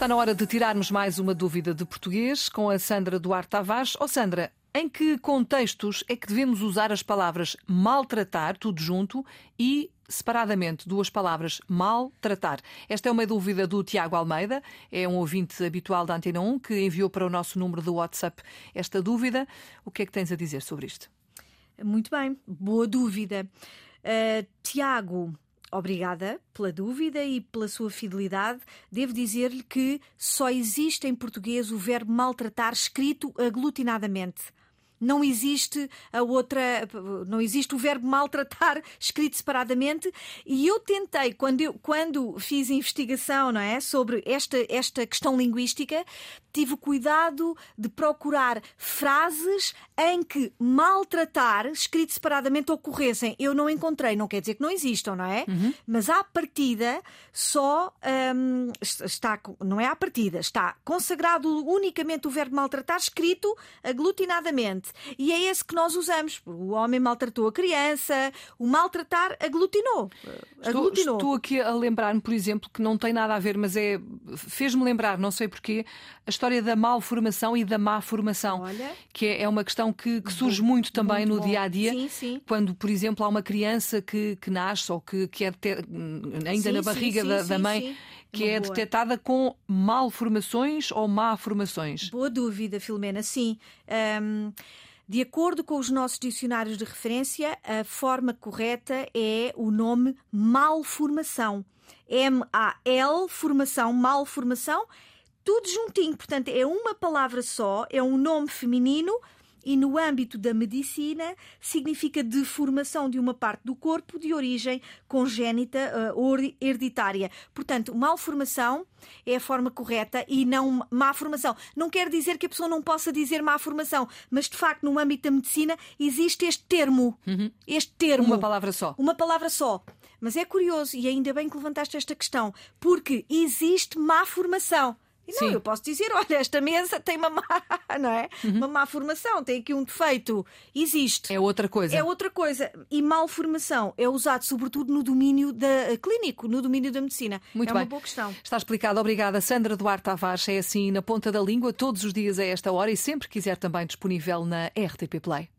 Está na hora de tirarmos mais uma dúvida de português com a Sandra Duarte Tavares. Oh Sandra, em que contextos é que devemos usar as palavras maltratar, tudo junto, e separadamente duas palavras maltratar? Esta é uma dúvida do Tiago Almeida, é um ouvinte habitual da Antena 1 que enviou para o nosso número do WhatsApp esta dúvida. O que é que tens a dizer sobre isto? Muito bem, boa dúvida. Uh, Tiago, Obrigada pela dúvida e pela sua fidelidade. Devo dizer-lhe que só existe em português o verbo maltratar escrito aglutinadamente não existe a outra, não existe o verbo maltratar escrito separadamente. E eu tentei, quando, eu, quando fiz investigação não é, sobre esta, esta questão linguística, tive cuidado de procurar frases em que maltratar, escrito separadamente, ocorressem. Eu não encontrei, não quer dizer que não existam, não é? Uhum. Mas à partida só um, está, não é à partida, está consagrado unicamente o verbo maltratar escrito aglutinadamente. E é esse que nós usamos. O homem maltratou a criança, o maltratar aglutinou. Estou, aglutinou. estou aqui a lembrar-me, por exemplo, que não tem nada a ver, mas é fez-me lembrar, não sei porquê, a história da malformação e da má formação, Olha. que é, é uma questão que, que surge muito, muito também muito no bom. dia a dia. Sim, sim. Quando, por exemplo, há uma criança que, que nasce ou que, que é ainda sim, na barriga da, da, mãe que é boa. detectada com malformações ou má formações? Boa dúvida, Filomena, sim. Um, de acordo com os nossos dicionários de referência, a forma correta é o nome malformação. M-A-L, formação, malformação, tudo juntinho. Portanto, é uma palavra só, é um nome feminino e no âmbito da medicina significa deformação de uma parte do corpo de origem congénita uh, ou hereditária. Portanto, malformação é a forma correta e não má formação. Não quer dizer que a pessoa não possa dizer má formação, mas de facto, no âmbito da medicina, existe este termo. Uhum. Este termo. Uma palavra só. Uma palavra só. Mas é curioso, e ainda bem que levantaste esta questão, porque existe má formação. E não, Sim. eu posso dizer, olha, esta mesa tem uma má, não é? Uhum. Uma má formação, tem aqui um defeito. Existe. É outra coisa. É outra coisa. E malformação é usado sobretudo no domínio da, eh, clínico, no domínio da medicina. Muito é bem. uma boa questão. Está explicado. Obrigada, Sandra Duarte Tavares. É assim na ponta da língua, todos os dias a esta hora e sempre quiser também disponível na RTP Play.